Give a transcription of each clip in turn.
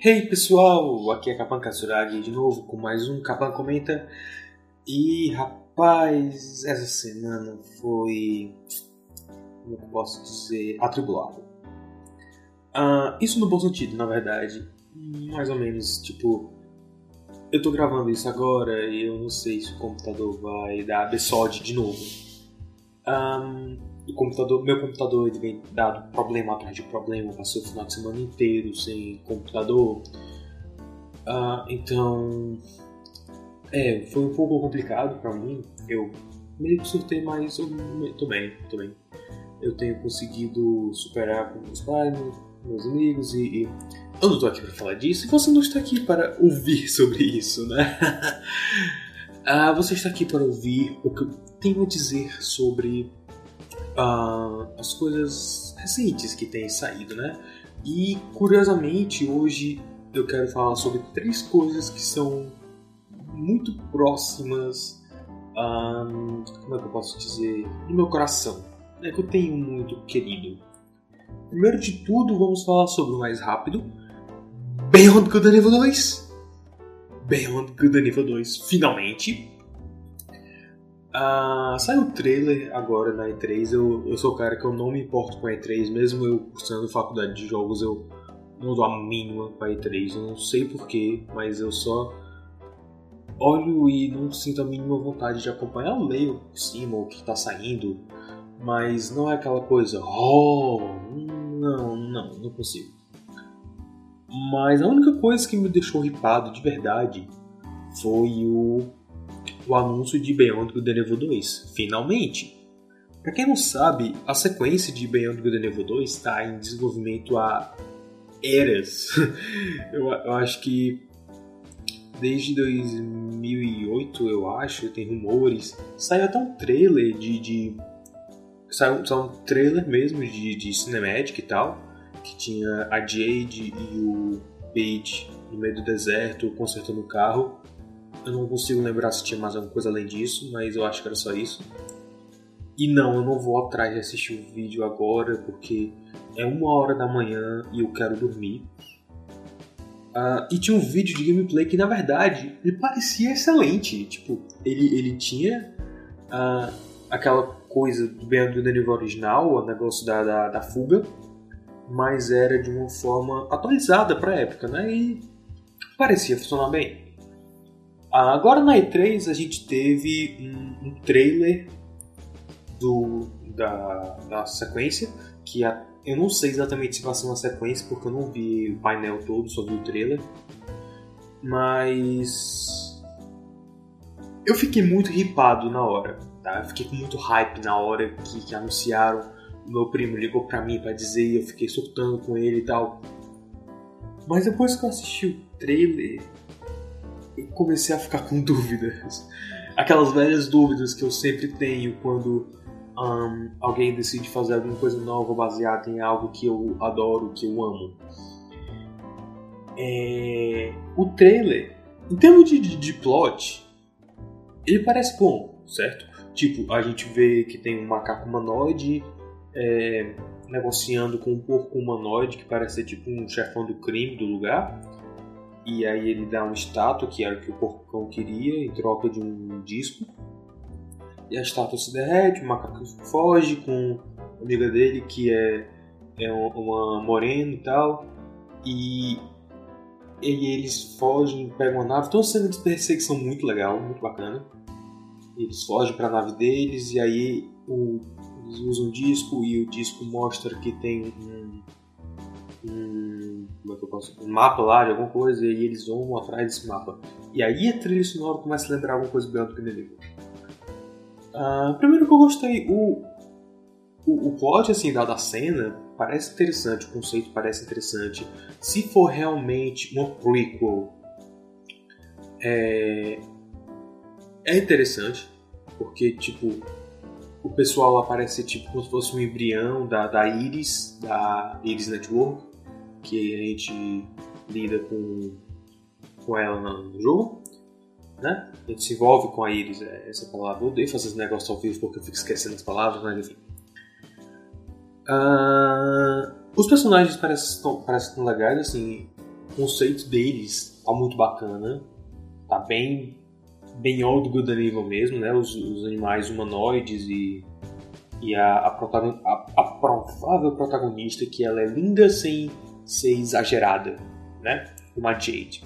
Hey pessoal, aqui é Kapan Katsuragi de novo com mais um Kapan Comenta. E rapaz, essa semana foi. Como eu posso dizer? Atribulada. Uh, isso no bom sentido, na verdade. Mais ou menos, tipo. Eu tô gravando isso agora e eu não sei se o computador vai dar ABSOD de novo. Um, o computador, meu computador ele vem dado problema atrás de problema, passei o final de semana inteiro sem computador. Uh, então, é, foi um pouco complicado para mim. Eu meio que surtei, mas eu tô bem, tô bem. Eu tenho conseguido superar com meus pais, meus amigos e, e eu não tô aqui para falar disso e você não está aqui para ouvir sobre isso, né? uh, você está aqui para ouvir o que eu tenho a dizer sobre as coisas recentes que têm saído, né? E curiosamente hoje eu quero falar sobre três coisas que são muito próximas, como é que eu posso dizer, do meu coração, né? Que eu tenho muito querido. Primeiro de tudo, vamos falar sobre o mais rápido, Beyond Good and Evil 2. Beyond Good and Evil 2, finalmente. Ah, saiu o trailer agora na E3. Eu, eu sou o cara que eu não me importo com a E3, mesmo eu cursando faculdade de jogos, eu não dou a mínima pra E3. Eu não sei porquê, mas eu só olho e não sinto a mínima vontade de acompanhar. Eu leio por cima o que tá saindo, mas não é aquela coisa, oh, não, não, não consigo. Mas a única coisa que me deixou ripado de verdade foi o o anúncio de Beyond Good and Evil 2, finalmente. Para quem não sabe, a sequência de Beyond Good and Evil 2 está em desenvolvimento há eras. eu, eu, acho que desde 2008, eu acho, tem rumores. Saiu até um trailer de. de saiu, saiu um trailer mesmo de, de Cinematic e tal, que tinha a Jade e o Page no meio do deserto consertando o carro. Eu não consigo lembrar se tinha mais alguma coisa além disso, mas eu acho que era só isso. E não, eu não vou atrás de assistir o vídeo agora, porque é uma hora da manhã e eu quero dormir. Uh, e tinha um vídeo de gameplay que, na verdade, ele parecia excelente. Tipo, ele, ele tinha uh, aquela coisa do Beyond do nível original, o negócio da, da, da, fuga, mas era de uma forma atualizada para a época, né? E parecia funcionar bem. Agora na E3 a gente teve um, um trailer do, da, da sequência, que a, eu não sei exatamente se vai ser uma sequência, porque eu não vi o painel todo, só vi o trailer. Mas. Eu fiquei muito ripado na hora, tá? Eu fiquei com muito hype na hora que, que anunciaram. O meu primo ligou pra mim para dizer e eu fiquei surtando com ele e tal. Mas depois que eu assisti o trailer, eu comecei a ficar com dúvidas. Aquelas velhas dúvidas que eu sempre tenho quando um, alguém decide fazer alguma coisa nova baseada em algo que eu adoro, que eu amo. É... O trailer, em termos de, de, de plot, ele parece bom, certo? Tipo, a gente vê que tem um macaco humanoide é, negociando com um porco humanoide que parece ser tipo um chefão do crime do lugar e aí ele dá uma estátua, que era o que o porcão queria, em troca de um disco. E a estátua se derrete, o macaco foge com a amiga dele, que é, é uma morena e tal. E, e eles fogem, pegam a nave. Então, cena de perseguição muito legal, muito bacana. Eles fogem para a nave deles e aí o, eles usam um disco e o disco mostra que tem um, um, como é que eu posso, um mapa lá de alguma coisa e aí eles vão atrás desse mapa. E aí a trilha sonora começa a lembrar alguma coisa Beyond Good Evil. Uh, primeiro que eu gostei, o, o, o plot assim, da, da cena parece interessante, o conceito parece interessante. Se for realmente uma prequel, é, é interessante, porque tipo o pessoal aparece tipo como se fosse um embrião da, da Iris, da Iris Network, que a gente lida com, com ela no jogo, né? A gente se envolve com a Iris, é essa palavra. Eu odeio fazer esse negócio ao vivo porque eu fico esquecendo as palavras, mas enfim. Uh, os personagens parecem tão, parecem tão legais, assim. conceito deles tá muito bacana. Tá bem bem old good nível mesmo, né? Os, os animais humanoides e, e a, a, a, a, provável protagonista que ela é linda sem ser exagerada, né? Uma Jade.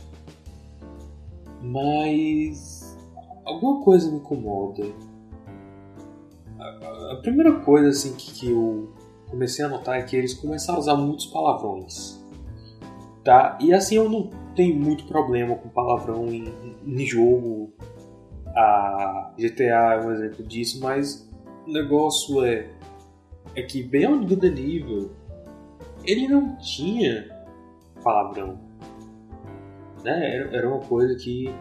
Mas alguma coisa me incomoda. A, primeira coisa assim que, que eu comecei a notar é que eles começaram a usar muitos palavrões. Tá? E assim eu não tenho muito problema com palavrão em, em jogo. A GTA é um exemplo disso, mas o negócio é, é que Beyond Good and Evil ele não tinha palavrão. Né? Era, era uma coisa que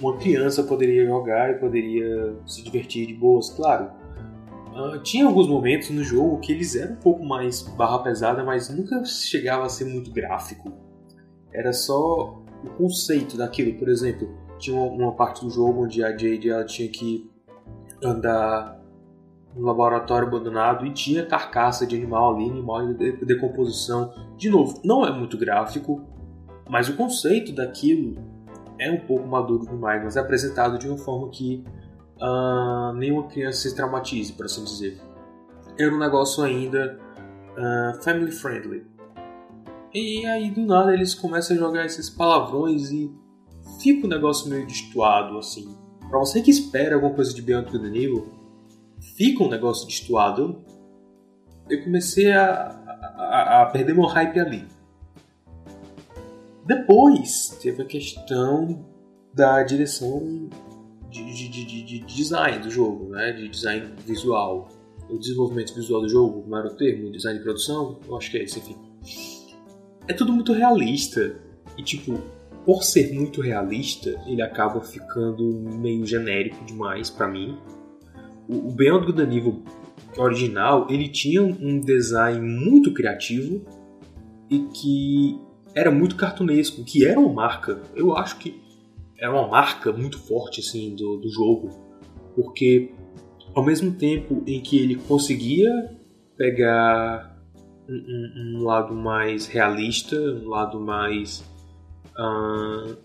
uma criança poderia jogar e poderia se divertir de boas, claro. Uh, tinha alguns momentos no jogo que eles eram um pouco mais barra pesada, mas nunca chegava a ser muito gráfico. Era só o conceito daquilo. Por exemplo, tinha uma, uma parte do jogo onde a Jade ela tinha que andar no laboratório abandonado e tinha carcaça de animal ali, animal de decomposição. De novo, não é muito gráfico, mas o conceito daquilo é um pouco maduro demais, mas é apresentado de uma forma que uh, nenhuma criança se traumatize, por assim dizer. Era um negócio ainda uh, family friendly. E aí do nada eles começam a jogar esses palavrões e fica um negócio meio destoado assim. Pra você que espera alguma coisa de Beyond Good Nível, fica um negócio destoado. Eu comecei a, a, a perder meu hype ali. Depois teve a questão da direção de, de, de, de, design do jogo, né? de design visual. O desenvolvimento visual do jogo, não era o termo, design de produção, eu acho que é esse, enfim. É tudo muito realista. E tipo, por ser muito realista, ele acaba ficando meio genérico demais para mim. O, Beyond Good and Evil original, ele tinha um design muito criativo e que era muito cartunesco, que era uma marca. Eu acho que era uma marca muito forte assim do, do jogo, porque ao mesmo tempo em que ele conseguia pegar um, um, um lado mais realista, um lado mais uh,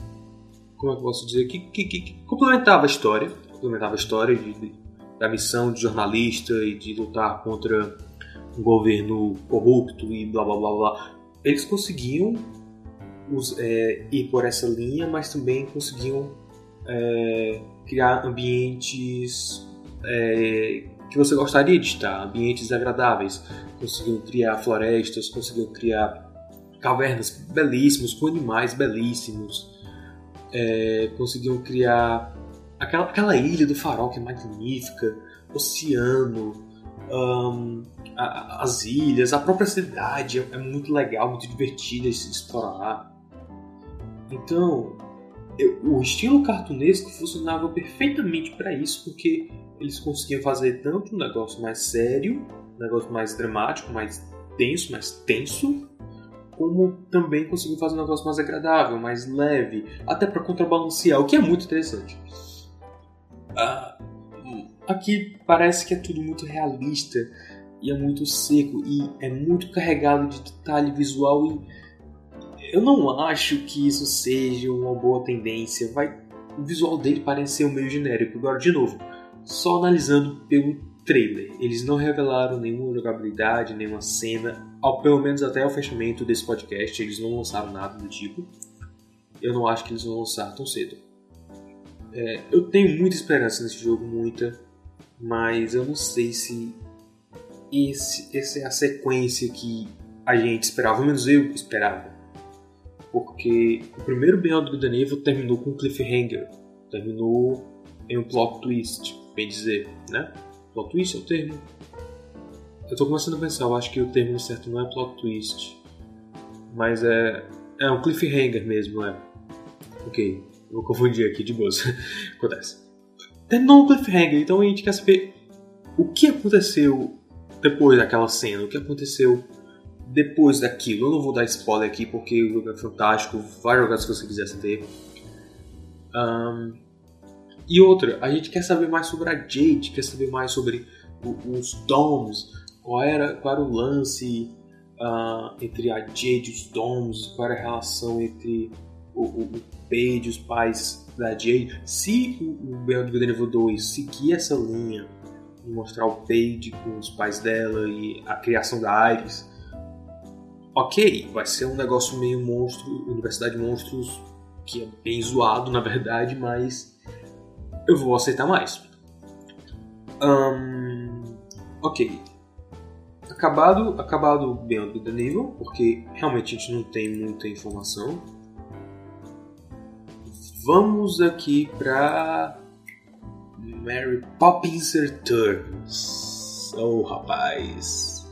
como é que eu posso dizer que, que, que, complementava a história, complementava a história de, de, da missão de jornalista e de lutar contra um governo corrupto e blá blá blá blá. Eles conseguiam os, é, ir por essa linha, mas também conseguiam é, criar ambientes é, que você gostaria de estar, ambientes agradáveis. Conseguiam criar florestas, conseguiam criar cavernas belíssimas, com animais belíssimos. É, conseguiam criar aquela, aquela ilha do farol que é magnífica, oceano, um, a, as ilhas, a própria cidade é, é muito legal, muito divertida de se explorar. Então, eu, o estilo cartunesco funcionava perfeitamente para isso, porque eles conseguiam fazer tanto um negócio mais sério, um negócio mais dramático, mais denso, mais tenso, como também conseguiam fazer um negócio mais agradável, mais leve, até para contrabalancear, o que é muito interessante. Ah, aqui parece que é tudo muito realista e é muito seco e é muito carregado de detalhe visual e eu não acho que isso seja uma boa tendência. Vai, o visual dele parece ser meio genérico. Agora, de novo, só analisando pelo trailer, eles não revelaram nenhuma jogabilidade, nenhuma cena, ao, pelo menos até o fechamento desse podcast, eles não lançaram nada do tipo. Eu não acho que eles vão lançar tão cedo. É, eu tenho muita esperança nesse jogo, muita, mas eu não sei se esse, essa é a sequência que a gente esperava, pelo menos eu esperava porque o primeiro Beyond Good and Evil terminou com um cliffhanger, terminou em um plot twist, bem dizer, né? Plot twist é o termo? Eu tô começando a pensar, eu acho que o termo certo não é plot twist, mas é, é um cliffhanger mesmo, é. Ok, vou confundir aqui de boa, acontece. Terminou um cliffhanger, então a gente quer saber o que aconteceu depois daquela cena, o que aconteceu depois daquilo. Eu não vou dar spoiler aqui porque o jogo é fantástico, vai jogar se você quiser saber. Um, e outra, a gente quer saber mais sobre a Jade, quer saber mais sobre o, os Doms, qual era, qual era o lance, uh, entre a Jade e os Doms, qual era a relação entre o, o, o Paige e os pais da Jade. Se o, Beyond Good Evil 2 seguir essa linha e mostrar o Paige com os pais dela e a criação da Iris, ok, vai ser um negócio meio monstro, Universidade Monstros, que é bem zoado na verdade, mas eu vou aceitar mais. Um, ok. Acabado, acabado Beyond the Evil, porque realmente a gente não tem muita informação. Vamos aqui para Mary Poppins Returns. Oh, rapaz.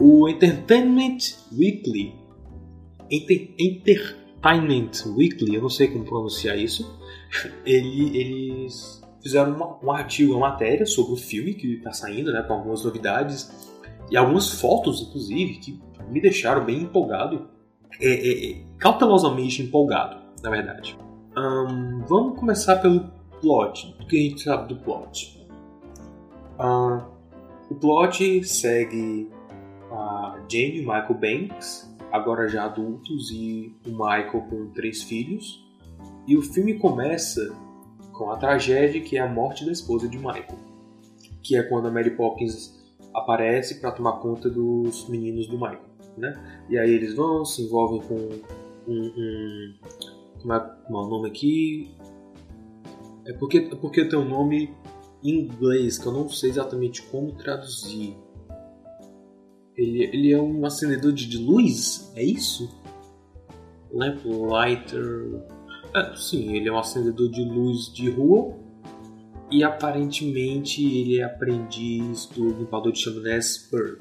O Entertainment Weekly. Enter Entertainment Weekly, eu não sei como pronunciar isso. Ele, eles fizeram uma, um artigo, uma matéria sobre o filme que está saindo, né, com algumas novidades e algumas fotos, inclusive, que me deixaram bem empolgado, é, é, é cautelosamente empolgado, na verdade. Um, vamos começar pelo plot, o que a gente sabe do plot. Uh, o plot segue a Jane e Michael Banks, agora já adultos, e o Michael com três filhos. E o filme começa com a tragédia que é a morte da esposa de Michael, que é quando a Mary Poppins aparece para tomar conta dos meninos do Michael, né? E aí eles vão, se envolvem com um, um como é, o nome aqui? É porque, é porque tem um nome em inglês que eu não sei exatamente como traduzir. Ele, ele é um acendedor de luz? É isso? Lamplighter. É, sim, ele é um acendedor de luz de rua e aparentemente ele é aprendiz do limpador de chaminés Bird.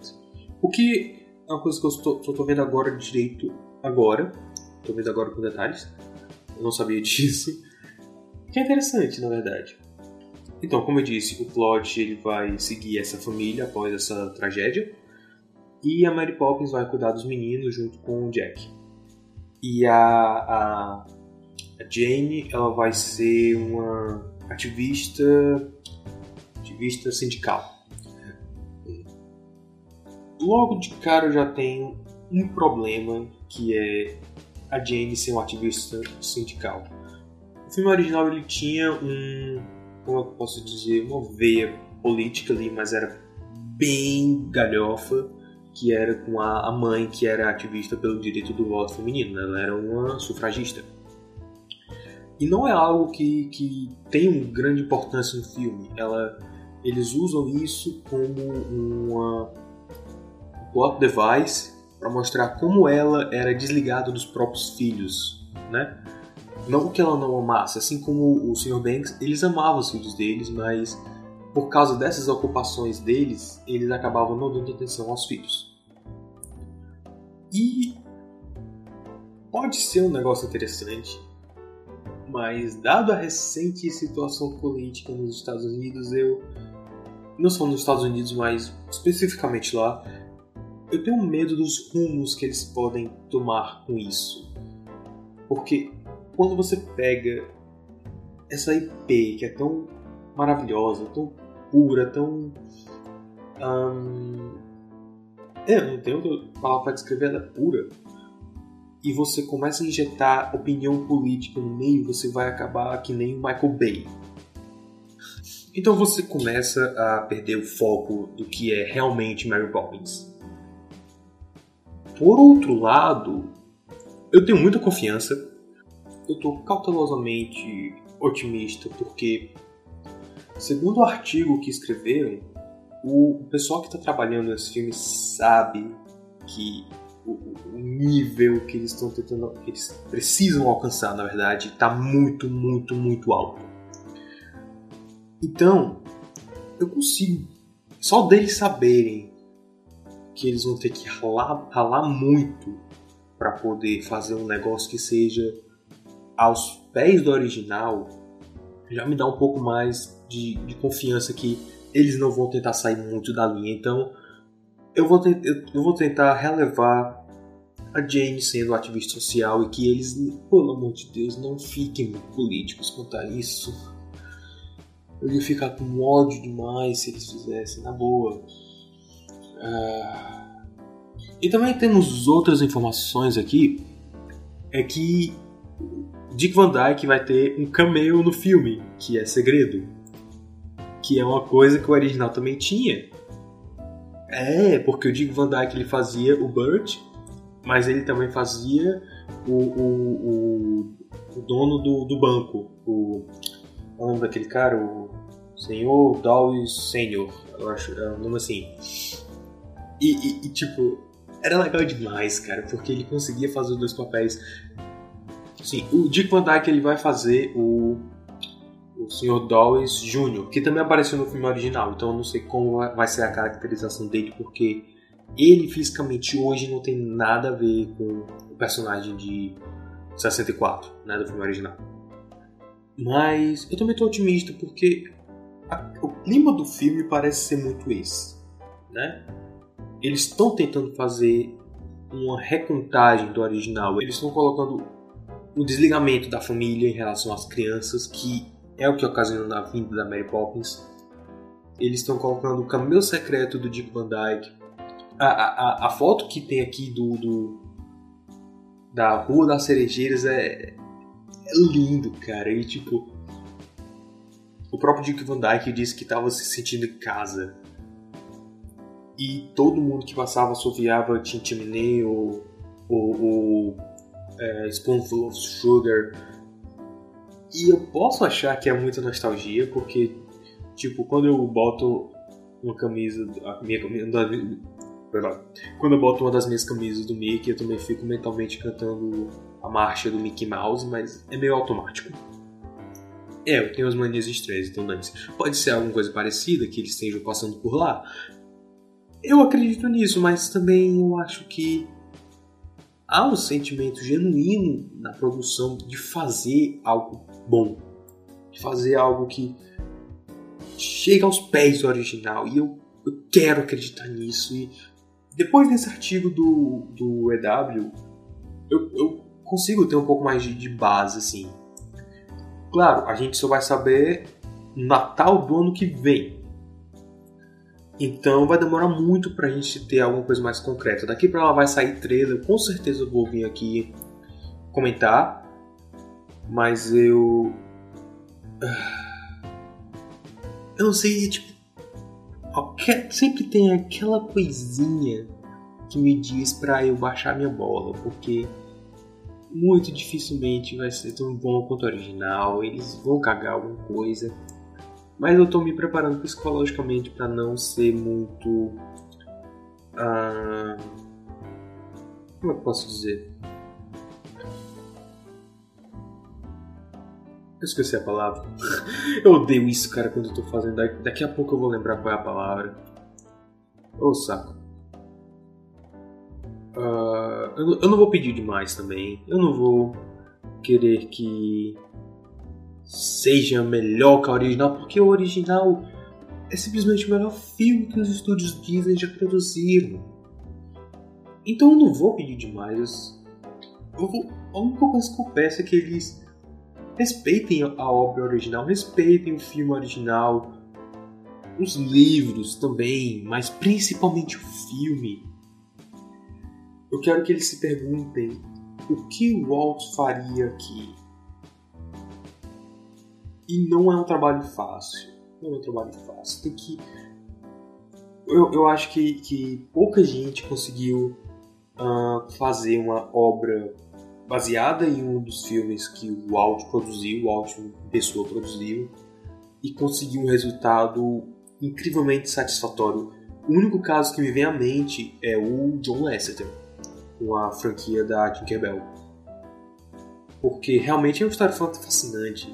O que é uma coisa que eu estou, estou vendo agora direito agora. Estou vendo agora com detalhes. Não sabia disso. Que é interessante, na verdade. Então, como eu disse, o plot ele vai seguir essa família após essa tragédia. E a Mary Poppins vai cuidar dos meninos junto com o Jack. E a, a, a Jane ela vai ser uma ativista, ativista sindical. Logo de cara já tenho um problema que é a Jane ser uma ativista sindical. O filme original ele tinha um, como eu posso dizer, uma veia política ali, mas era bem galhofa, que era com a, mãe que era ativista pelo direito do voto feminino, né? ela era uma sufragista. E não é algo que, que tem uma grande importância no filme. Ela, eles usam isso como uma um plot device para mostrar como ela era desligada dos próprios filhos, né? Não que ela não amasse, assim como o Sr. Banks, eles amavam os filhos deles, mas por causa dessas ocupações deles, eles acabavam não dando atenção aos filhos. E pode ser um negócio interessante, mas dado a recente situação política nos Estados Unidos, eu não só nos Estados Unidos, mas especificamente lá, eu tenho medo dos rumos que eles podem tomar com isso. Porque quando você pega essa IP que é tão maravilhosa, tão pura, tão. Hum, é, não tenho outra palavra para descrever, ela é pura e você começa a injetar opinião política no meio, você vai acabar que nem o Michael Bay. Então você começa a perder o foco do que é realmente Mary Poppins. Por outro lado, eu tenho muita confiança. Eu estou cautelosamente otimista porque, segundo o artigo que escreveram, o pessoal que está trabalhando nesse filme sabe que o, o nível que eles estão tentando, que eles precisam alcançar, na verdade, está muito, muito, muito alto. Então, eu consigo, só deles saberem que eles vão ter que ralar, ralar muito para poder fazer um negócio que seja aos pés do original, já me dá um pouco mais de, de confiança que eles não vão tentar sair muito da linha. Então, eu vou, eu vou tentar relevar a Jane sendo ativista social e que eles, pelo amor de Deus, não fiquem políticos quanto a isso. Eu ia ficar com ódio demais se eles fizessem, na boa. E também temos outras informações aqui, é que Dick Van Dyke vai ter um cameo no filme, que é segredo. Que é uma coisa que o original também tinha. É, porque o Dick Van Dyke ele fazia o Burt, mas ele também fazia o, o, o, o dono do, do banco. O, o nome daquele cara? O Senhor Dawes Senior, eu acho, é um nome assim. E, e, e, tipo, era legal demais, cara, porque ele conseguia fazer os dois papéis. Sim, o Dick Van Dyke ele vai fazer o o Sr. Dawes Jr., que também apareceu no filme original, então eu não sei como vai ser a caracterização dele, porque ele fisicamente hoje não tem nada a ver com o personagem de 64, né, do filme original. Mas eu também estou otimista porque a, o clima do filme parece ser muito esse, né? Eles estão tentando fazer uma recontagem do original. Eles estão colocando o desligamento da família em relação às crianças, que é o que ocasionou na vinda da Mary Poppins. Eles estão colocando o camelo secreto do Dick Van Dyke. A, a, a foto que tem aqui do, do da Rua das Cerejeiras é, é lindo, cara. E tipo, o próprio Dick Van Dyke disse que estava se sentindo em casa. E todo mundo que passava assoviava Tim Chimney ou, ou, ou é, Spoonful of Sugar e eu posso achar que é muita nostalgia, porque, tipo, quando eu boto uma camisa. A minha camisa. Quando eu boto uma das minhas camisas do Mickey, eu também fico mentalmente cantando a marcha do Mickey Mouse, mas é meio automático. É, eu tenho as manias estranhas, então dane. Pode ser alguma coisa parecida que eles estejam passando por lá. Eu acredito nisso, mas também eu acho que há um sentimento genuíno na produção de fazer algo bom, de fazer algo que chega aos pés do original. E eu, eu quero acreditar nisso. E depois desse artigo do, do EW, eu, eu consigo ter um pouco mais de, de base, assim. Claro, a gente só vai saber Natal do ano que vem. Então vai demorar muito pra gente ter alguma coisa mais concreta. Daqui pra lá vai sair trailer, com certeza eu vou vir aqui comentar mas eu. Eu não sei, tipo. Sempre tem aquela coisinha que me diz para eu baixar minha bola, porque muito dificilmente vai ser tão bom quanto o original, eles vão cagar alguma coisa. Mas eu tô me preparando psicologicamente para não ser muito. Uh, como eu posso dizer? Eu esqueci a palavra. eu odeio isso, cara, quando eu tô fazendo. Daqui a pouco eu vou lembrar qual é a palavra. Ô oh, saco. Uh, eu, eu não vou pedir demais também. Eu não vou querer que seja melhor que a original, porque o original é simplesmente o melhor filme que os estúdios Disney já produziram. Então eu não vou pedir demais. Eu vou, a única coisa que peço que eles respeitem a obra original, respeitem o filme original, os livros também, mas principalmente o filme. Eu quero que eles se perguntem o que o Walt faria aqui. E não é um trabalho fácil. Não é um trabalho fácil. Tem que. Eu, eu acho que, que pouca gente conseguiu uh, fazer uma obra baseada em um dos filmes que o Walt produziu, o Walt pessoa produziu, e conseguiu um resultado incrivelmente satisfatório. O único caso que me vem à mente é o John Lasseter, com a franquia da Tinkerbell. Porque realmente é uma história fascinante.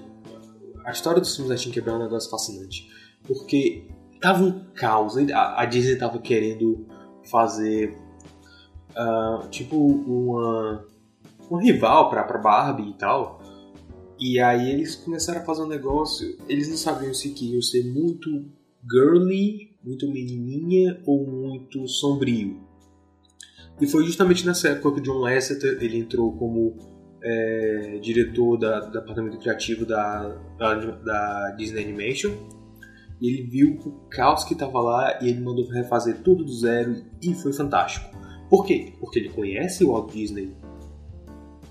A história dos filmes da Tinkerbell é um negócio fascinante. Porque tava um caos. A Disney tava querendo fazer uh, tipo uma um rival pra, pra Barbie e tal. E aí eles começaram a fazer um negócio, eles não sabiam se queriam ser muito girly, muito menininha ou muito sombrio. E foi justamente nessa época que o John Lasseter ele entrou como é, diretor da, do departamento criativo da, da, da, Disney Animation. E ele viu o caos que estava lá e ele mandou refazer tudo do zero e foi fantástico. Por quê? Porque ele conhece o Walt Disney.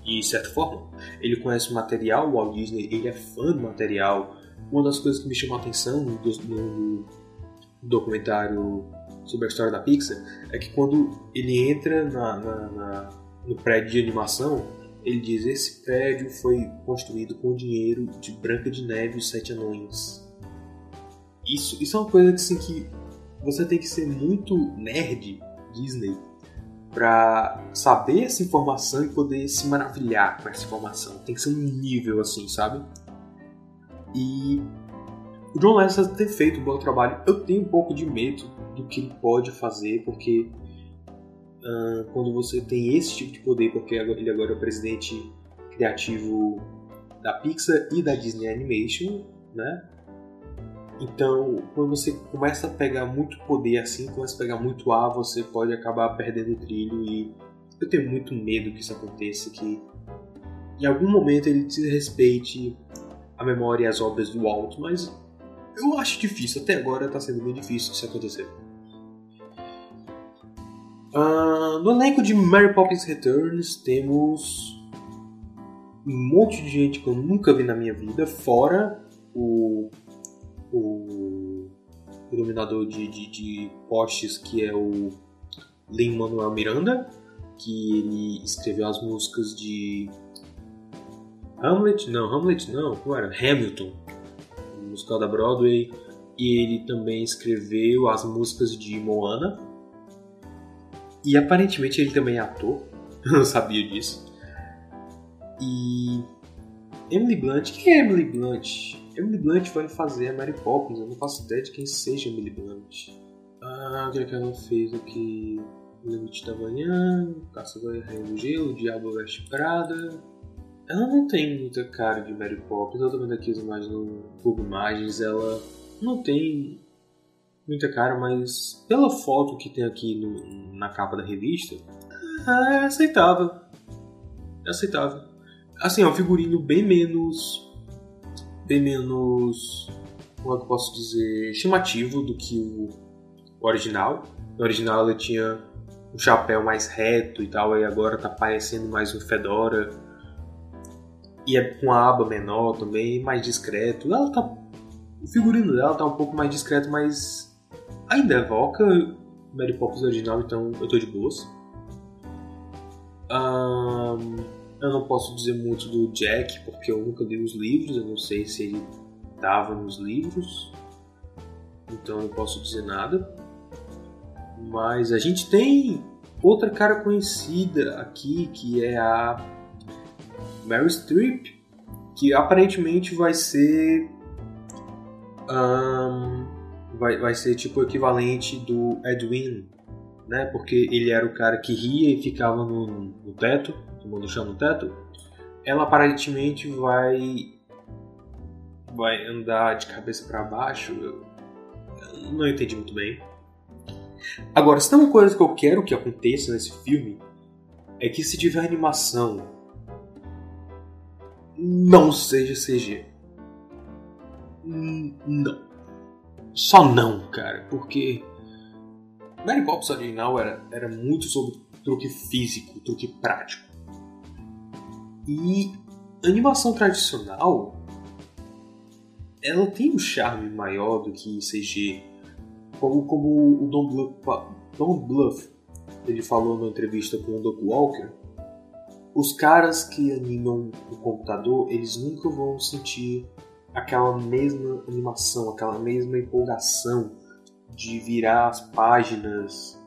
De certa forma, ele conhece o material, o Walt Disney, ele é fã do material. Uma das coisas que me chamou a atenção no, no, no documentário sobre a história da Pixar é que quando ele entra na, na, na, no prédio de animação, ele diz: Esse prédio foi construído com dinheiro de Branca de Neve e os Sete Anões. Isso, isso é uma coisa que, assim, que você tem que ser muito nerd Disney para saber essa informação e poder se maravilhar com essa informação. Tem que ser um nível assim, sabe? E o John Lasseter ter feito um bom trabalho, eu tenho um pouco de medo do que ele pode fazer, porque uh, quando você tem esse tipo de poder, porque ele agora é o presidente criativo da Pixar e da Disney Animation, né? Então, quando você começa a pegar muito poder assim, começa a pegar muito ar, você pode acabar perdendo o trilho e eu tenho muito medo que isso aconteça, que em algum momento ele desrespeite a memória e as obras do Walt, mas eu acho difícil, até agora está sendo bem difícil isso acontecer. Uh, no elenco de Mary Poppins Returns temos um monte de gente que eu nunca vi na minha vida, fora o o iluminador de, de, de postes que é o Lin-Manuel Miranda, que ele escreveu as músicas de Hamlet, não, Hamlet não, qual era? Hamilton, musical da Broadway, e ele também escreveu as músicas de Moana. E aparentemente ele também é ator, eu não sabia disso. E Emily Blunt, quem é Emily Blunt? Emily Blunt vai fazer a Mary Poppins, eu não faço ideia de quem seja Emily Blunt. Ah, o que, é que ela fez aqui? O Limite da Manhã, Caça vai Rainha do Gelo, Diabo Veste Prada. Ela não tem muita cara de Mary Poppins, eu tô vendo aqui as imagens no Google Imagens, ela não tem muita cara, mas pela foto que tem aqui no, na capa da revista, é aceitável. É aceitável. Assim, é um figurino bem menos bem menos, como é que eu posso dizer, chamativo do que o, original. No original ela tinha um chapéu mais reto e tal, e agora tá parecendo mais um fedora. E é com a aba menor também, mais discreto. Ela tá. O figurino dela tá um pouco mais discreto, mas ainda evoca Mary Poppins original, então eu tô de boas. Um, eu não posso dizer muito do Jack, porque eu nunca li os livros, eu não sei se ele estava nos livros, então eu não posso dizer nada. Mas a gente tem outra cara conhecida aqui, que é a Mary Streep, que aparentemente vai ser. Um, vai, vai ser tipo o equivalente do Edwin, né? Porque ele era o cara que ria e ficava no, no teto tomando chão no teto, ela aparentemente vai vai andar de cabeça para baixo. Eu, eu não entendi muito bem. Agora, se tem uma coisa que eu quero que aconteça nesse filme é que se tiver animação não seja CG. Não. Só não, cara, porque Mary Poppins original era, era muito sobre truque físico, truque prático. E animação tradicional ela tem um charme maior do que CG. Como, como o Don Bluth, Don Bluth ele falou na entrevista com o Doug Walker, os caras que animam o computador, eles nunca vão sentir aquela mesma animação, aquela mesma empolgação de virar as páginas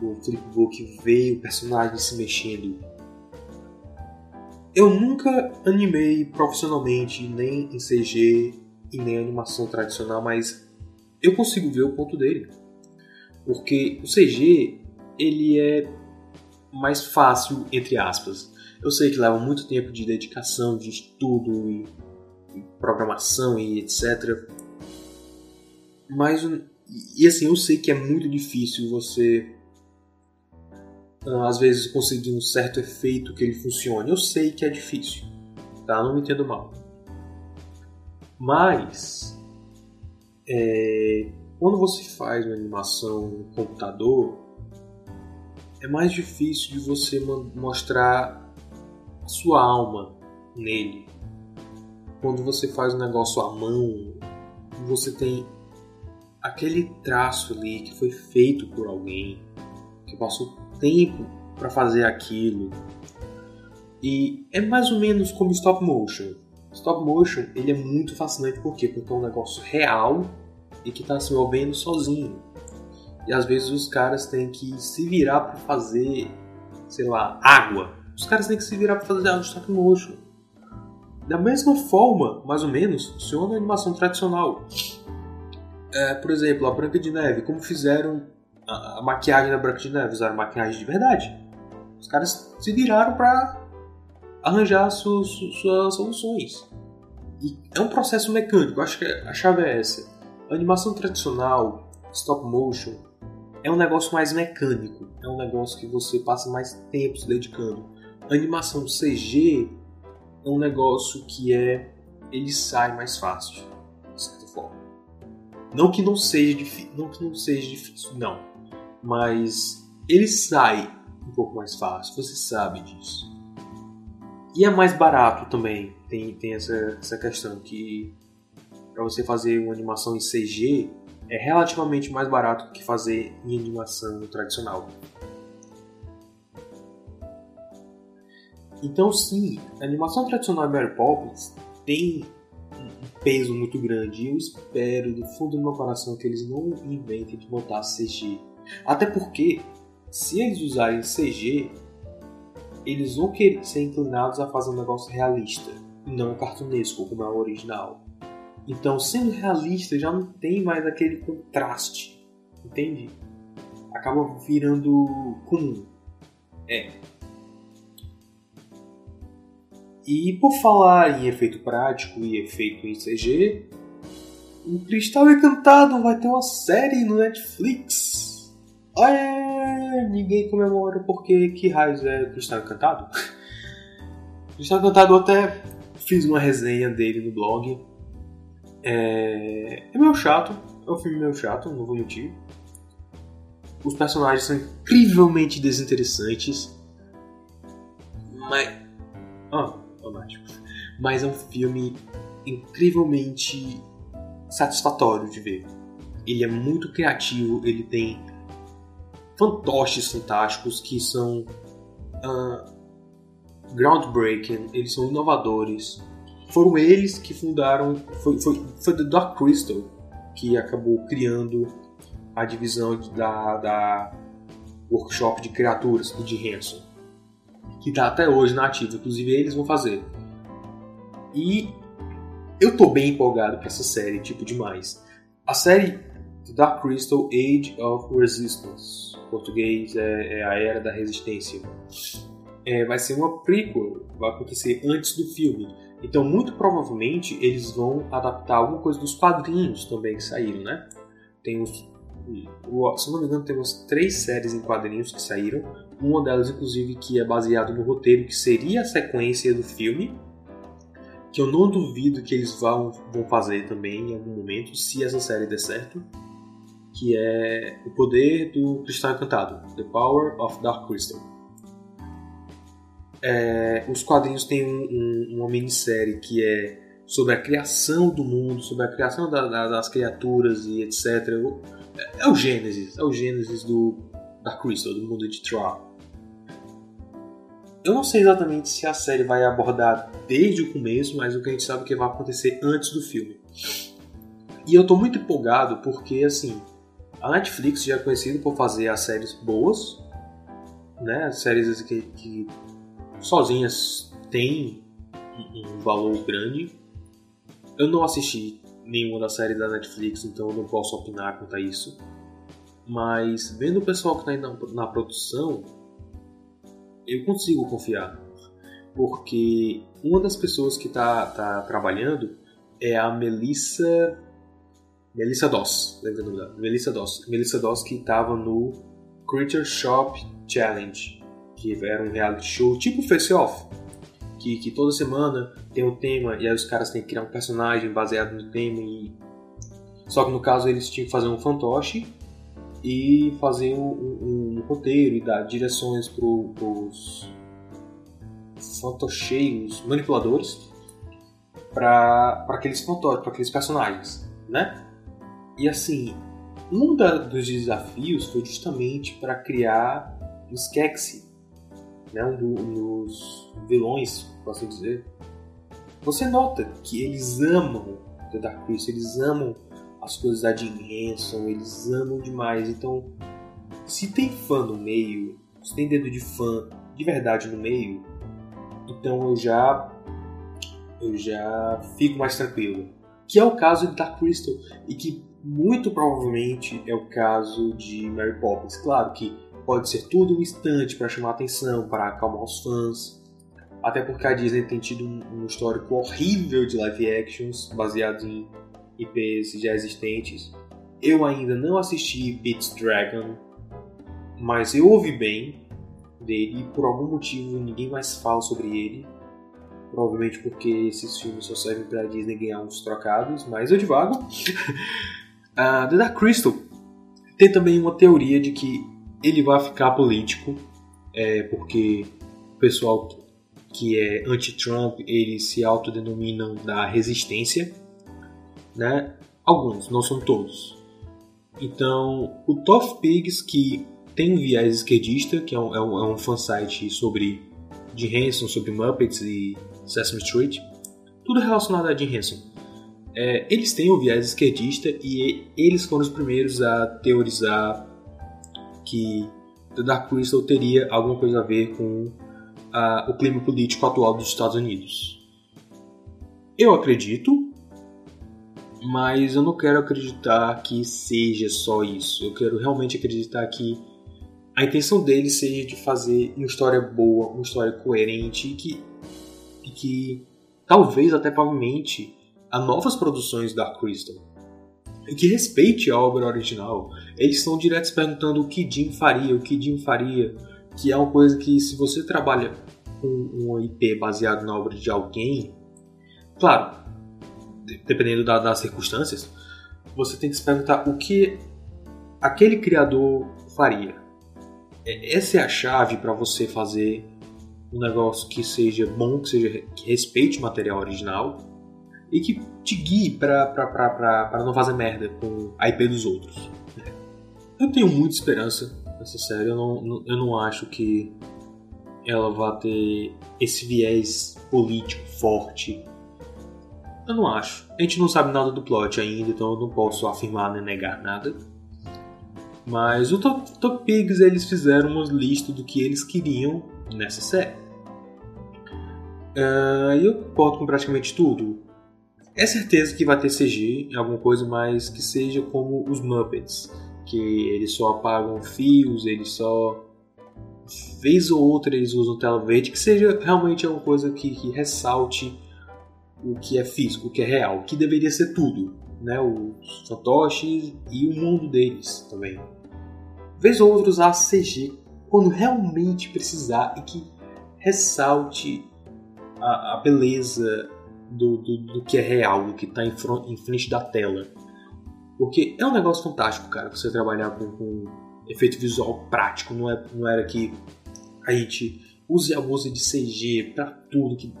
do flipbook ver o personagem se mexendo. Eu nunca animei profissionalmente, nem em CG e nem em animação tradicional, mas eu consigo ver o ponto dele. Porque o CG, ele é mais fácil, entre aspas. Eu sei que leva muito tempo de dedicação, de estudo e programação e etc. Mas, e assim, eu sei que é muito difícil você ah, às vezes conseguir um certo efeito que ele funcione. Eu sei que é difícil, tá? Não me entendo mal. Mas é, quando você faz uma animação no computador, é mais difícil de você mostrar a sua alma nele. Quando você faz um negócio à mão, você tem aquele traço ali que foi feito por alguém, que passou tempo para fazer aquilo. E é mais ou menos como stop motion. Stop motion ele é muito fascinante por quê? Porque é um negócio real e que está se movendo sozinho. E às vezes os caras têm que se virar para fazer, sei lá, água. Os caras têm que se virar para fazer água de stop motion. Da mesma forma, mais ou menos, funciona a animação tradicional. É, por exemplo, a Branca de Neve, como fizeram a, a maquiagem da Branca de Neve, usaram maquiagem de verdade. Os caras se viraram para arranjar suas, suas soluções. E é um processo mecânico, acho que a chave é essa. A animação tradicional, stop motion, é um negócio mais mecânico, é um negócio que você passa mais tempo se dedicando. A animação CG é um negócio que é ele sai mais fácil, de certa forma. Não que não seja difícil, não que não seja difícil, não, mas ele sai um pouco mais fácil, você sabe disso. E é mais barato também, tem, tem essa, essa questão que para você fazer uma animação em CG é relativamente mais barato que fazer em animação tradicional. Então, sim, a animação tradicional de Mary Poppins tem um peso muito grande. E eu espero, do fundo do meu coração, que eles não inventem de botar CG. Até porque, se eles usarem CG, eles vão querer ser inclinados a fazer um negócio realista, e não cartunesco, como é o original. Então, sendo realista, já não tem mais aquele contraste, entende? Acaba virando comum. É. E por falar em efeito prático e efeito em CG, o Cristal Encantado vai ter uma série no Netflix. É, ninguém comemora porque que raios é Cristal Encantado? Cristal Encantado até fiz uma resenha dele no blog é, é meio chato, é um filme meio chato, não vou mentir. Os personagens são incrivelmente desinteressantes. Mas. Ah, Mas é um filme incrivelmente satisfatório de ver. Ele é muito criativo, ele tem fantoches fantásticos que são uh, groundbreaking, eles são inovadores foram eles que fundaram. Foi, foi, foi The Dark Crystal que acabou criando a divisão da, da Workshop de Criaturas de Hanson, que está até hoje na ativa. Inclusive, eles vão fazer. E eu tô bem empolgado para essa série, tipo, demais. A série Dark Crystal Age of Resistance, em português é, é a Era da Resistência. É, vai ser uma prequel, vai acontecer antes do filme. Então, muito provavelmente, eles vão adaptar alguma coisa dos quadrinhos também que saíram, né? Tem os, se não me engano, tem umas três séries em quadrinhos que saíram. Uma delas, inclusive, que é baseada no roteiro que seria a sequência do filme. Que eu não duvido que eles vão, vão fazer também em algum momento, se essa série der certo. Que é O Poder do Cristal Encantado The Power of Dark Crystal. É, os quadrinhos têm um, um, uma minissérie que é sobre a criação do mundo, sobre a criação da, da, das criaturas e etc. É, é, o Gênesis, é o Gênesis do da Crystal, do mundo de Troll. Eu não sei exatamente se a série vai abordar desde o começo, mas o que a gente sabe é que vai acontecer antes do filme. E eu tô muito empolgado porque, assim, a Netflix já é conhecida por fazer as séries boas, né? Séries que, que sozinhas têm um valor grande. Eu não assisti nenhuma das séries da Netflix, então eu não posso opinar quanto a isso. Mas vendo o pessoal que está na, na produção, eu consigo confiar. Porque uma das pessoas que está tá trabalhando é a Melissa. Melissa Doss, lembra o nome dela? Melissa Doss. Melissa Doss que estava no Creature Shop Challenge, que era um reality show tipo Face Off, que, que toda semana tem um tema e aí os caras têm que criar um personagem baseado no tema e só que no caso eles tinham que fazer um fantoche e fazer um, um, no roteiro e dar direções para os fantocheios manipuladores para aqueles fantoches, para aqueles personagens, né? E assim, um da, dos desafios foi justamente para criar o Skeksis, né? um, do, um dos vilões, posso dizer. Você nota que eles amam The Dark Crystal, eles amam as coisas da Jim Henson, eles amam demais. Então, se tem fã no meio, se tem dedo de fã de verdade no meio, então eu já eu já fico mais tranquilo. Que é o caso de Dark Crystal e que muito provavelmente é o caso de Mary Poppins. Claro que pode ser tudo um instante para chamar atenção, para acalmar os fãs. Até porque a Disney tem tido um, histórico horrível de live actions baseados em IPs já existentes. Eu ainda não assisti Pete's Dragon, mas eu ouvi bem dele e por algum motivo ninguém mais fala sobre ele. Provavelmente porque esses filmes só servem para Disney ganhar uns trocados, mas eu divago. uh, The Dark Crystal tem também uma teoria de que ele vai ficar político, é, porque o pessoal que é anti-Trump, eles se autodenominam da resistência, né? Alguns, não são todos. Então, o Toff Pigs, que tem um viés esquerdista, que é um, é um, é fansite sobre Jim Henson, sobre Muppets e Sesame Street, tudo relacionado a Jim Henson. É, eles têm um viés esquerdista e eles foram os primeiros a teorizar que The Dark Crystal teria alguma coisa a ver com o clima político atual dos Estados Unidos. Eu acredito, mas eu não quero acreditar que seja só isso. Eu quero realmente acreditar que a intenção dele seja de fazer uma história boa, uma história coerente e que, e que talvez até provavelmente a novas produções da Crystal e que respeite a obra original. Eles estão diretos perguntando o que Jim faria, o que Jim faria, que é uma coisa que se você trabalha com um IP baseado na obra de alguém, claro, dependendo das circunstâncias, você tem que se perguntar o que aquele criador faria. É, essa é a chave para você fazer um negócio que seja bom, que seja que respeite o material original e que te guie para não fazer merda com a IP dos outros. Eu tenho muita esperança nessa série. Eu não, eu não acho que ela vai ter esse viés político forte. Eu não acho. A gente não sabe nada do plot ainda, então eu não posso afirmar nem negar nada. Mas o Top, Top Pigs eles fizeram uma lista do que eles queriam nessa série. Uh, e eu concordo com praticamente tudo. É certeza que vai ter CG em alguma coisa, mas que seja como os Muppets, que eles só apagam fios, eles só vez ou outra eles usam tela verde, que seja realmente uma coisa que, que ressalte o que é físico, o que é real, que deveria ser tudo, né? Os fantoches e o mundo deles também. Vez ou outra usar CG quando realmente precisar e que ressalte a, a beleza do, do, do, que é real, do que está em, em, frente da tela. Porque é um negócio fantástico, cara, você trabalhar com, com efeito visual prático, não, é, não era que a gente use e abuse de CG para tudo, que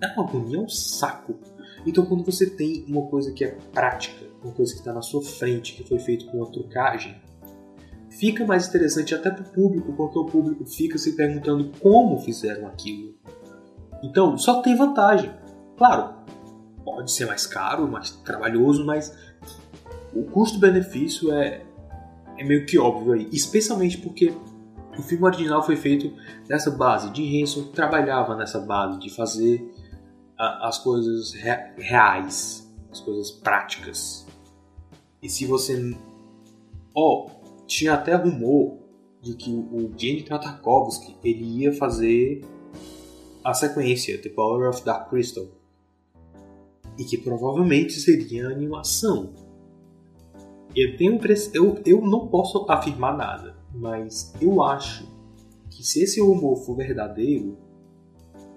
é uma agonia, é um saco. Então quando você tem uma coisa que é prática, uma coisa que está na sua frente, que foi feito com uma trucagem, fica mais interessante até para o público, porque o público fica se perguntando como fizeram aquilo. Então só tem vantagem. Claro, pode ser mais caro, mais trabalhoso, mas o custo-benefício é, é meio que óbvio aí. Especialmente porque o filme original foi feito nessa base. Jim Henson trabalhava nessa base de fazer as coisas re, reais, as coisas práticas. E se você. Oh, tinha até rumor de que o Jenny Tartakovsky ele ia fazer a sequência The Power of Dark Crystal e que provavelmente seria animação. Eu tenho eu, eu não posso afirmar nada, mas eu acho que se esse rumor for verdadeiro,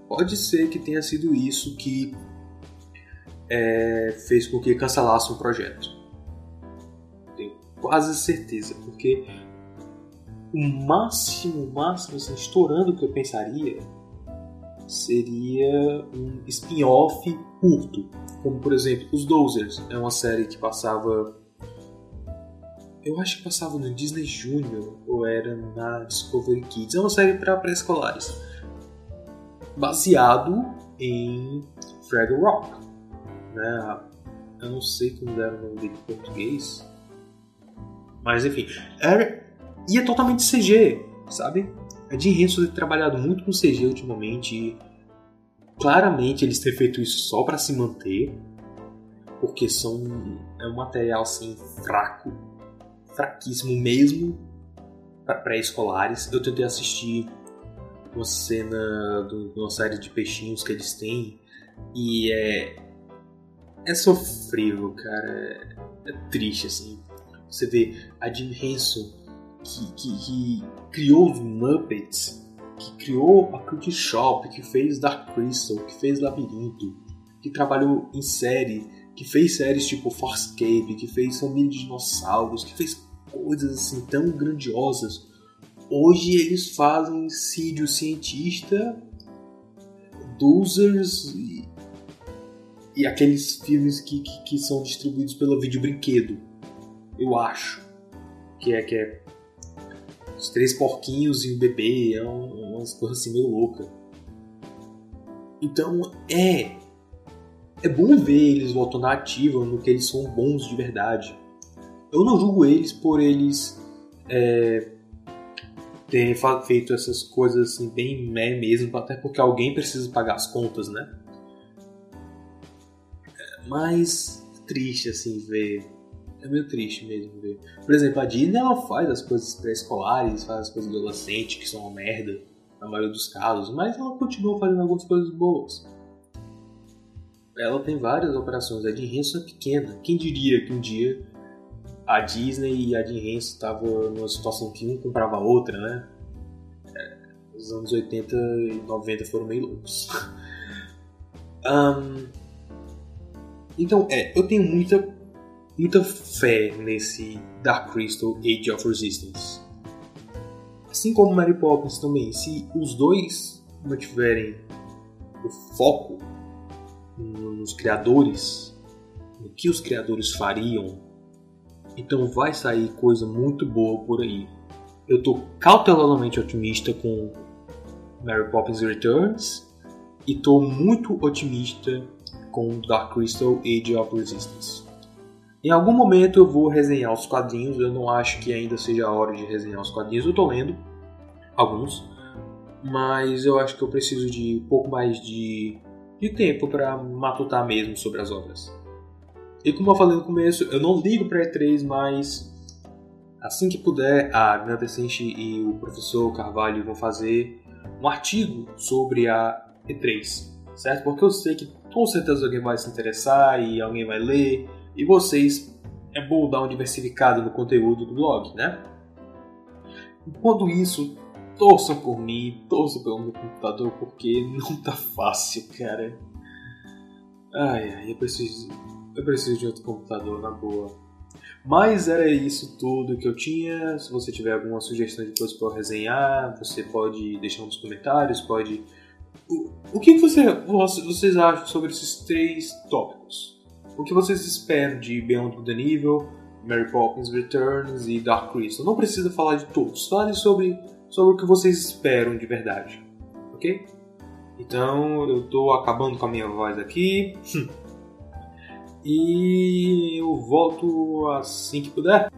pode ser que tenha sido isso que é, fez com que cancelasse o projeto. Tenho quase certeza, porque o máximo, o máximo, assim, estourando que eu pensaria seria um spin-off curto, como por exemplo Os Dozers, é uma série que passava eu acho que passava no Disney Junior ou era na Discovery Kids. É uma série para pré-escolares. Baseado em Fraggle Rock. Né? Eu não sei como era o nome dele em português. Mas enfim. Era, e é totalmente CG, sabe? A Jim Henson tem trabalhado muito com CG ultimamente. E claramente eles têm feito isso só para se manter. Porque são, é um material assim fraco fraquíssimo mesmo para pré-escolares. Eu tentei assistir uma cena de uma série de peixinhos que eles têm e é é sofrível, cara. É, é triste assim. Você vê a Jim Henson que, que, que criou os Muppets, que criou a Cookie Shop, que fez Dark Crystal, que fez Labirinto, que trabalhou em série, que fez séries tipo Farscape, que fez Família de Dinossauros, que fez coisas assim tão grandiosas. Hoje eles fazem Sírio Cientista, Dozers e, e aqueles filmes que, que, que, são distribuídos pela Vídeo Brinquedo. Eu acho. Que é, que é os três porquinhos e um bebê. É um, umas coisas assim meio louca. Então é. É bom ver eles voltando à ativa no que eles são bons de verdade eu não julgo eles por eles é, terem feito essas coisas assim, bem meh mesmo, até porque alguém precisa pagar as contas, né? Mas triste assim ver. É meio triste mesmo ver. Por exemplo, a Disney ela faz as coisas pré-escolares, faz as coisas adolescentes que são uma merda, na maioria dos casos, mas ela continua fazendo algumas coisas boas. Ela tem várias operações, a Disney é pequena. Quem diria que um dia a Disney e a Jim Henson estavam numa situação que um comprava a outra, né? É, os anos 80 e 90 foram meio loucos. um, então, é, eu tenho muita, muita fé nesse Dark Crystal Age of Resistance. Assim como Mary Poppins também, se os dois mantiverem o foco nos criadores, no que os criadores fariam então vai sair coisa muito boa por aí. Eu tô cautelosamente otimista com Mary Poppins Returns e tô muito otimista com Dark Crystal Age of Resistance. Em algum momento eu vou resenhar os quadrinhos, eu não acho que ainda seja a hora de resenhar os quadrinhos, eu tô lendo alguns, mas eu acho que eu preciso de um pouco mais de, de tempo para matutar mesmo sobre as obras. E como eu falei no começo, eu não ligo para E3, mas assim que puder, a Nanda Senshi e o professor Carvalho vão fazer um artigo sobre a E3, certo? Porque eu sei que com certeza alguém vai se interessar e alguém vai ler, e vocês é bom dar uma diversificada no conteúdo do blog, né? Enquanto isso, torçam por mim, torçam pelo meu computador, porque não tá fácil, cara. Ai, ai, eu preciso eu preciso de outro computador, na boa. Mas era isso tudo que eu tinha. Se você tiver alguma sugestão de coisa para resenhar, você pode deixar nos comentários, pode... O, o que você, vocês acham sobre esses três tópicos? O que vocês esperam de Beyond the Evil, Mary Poppins Returns e Dark Crystal? Não precisa falar de todos, fale sobre, sobre o que vocês esperam de verdade, ok? Então eu estou acabando com a minha voz aqui. E eu volto assim que puder.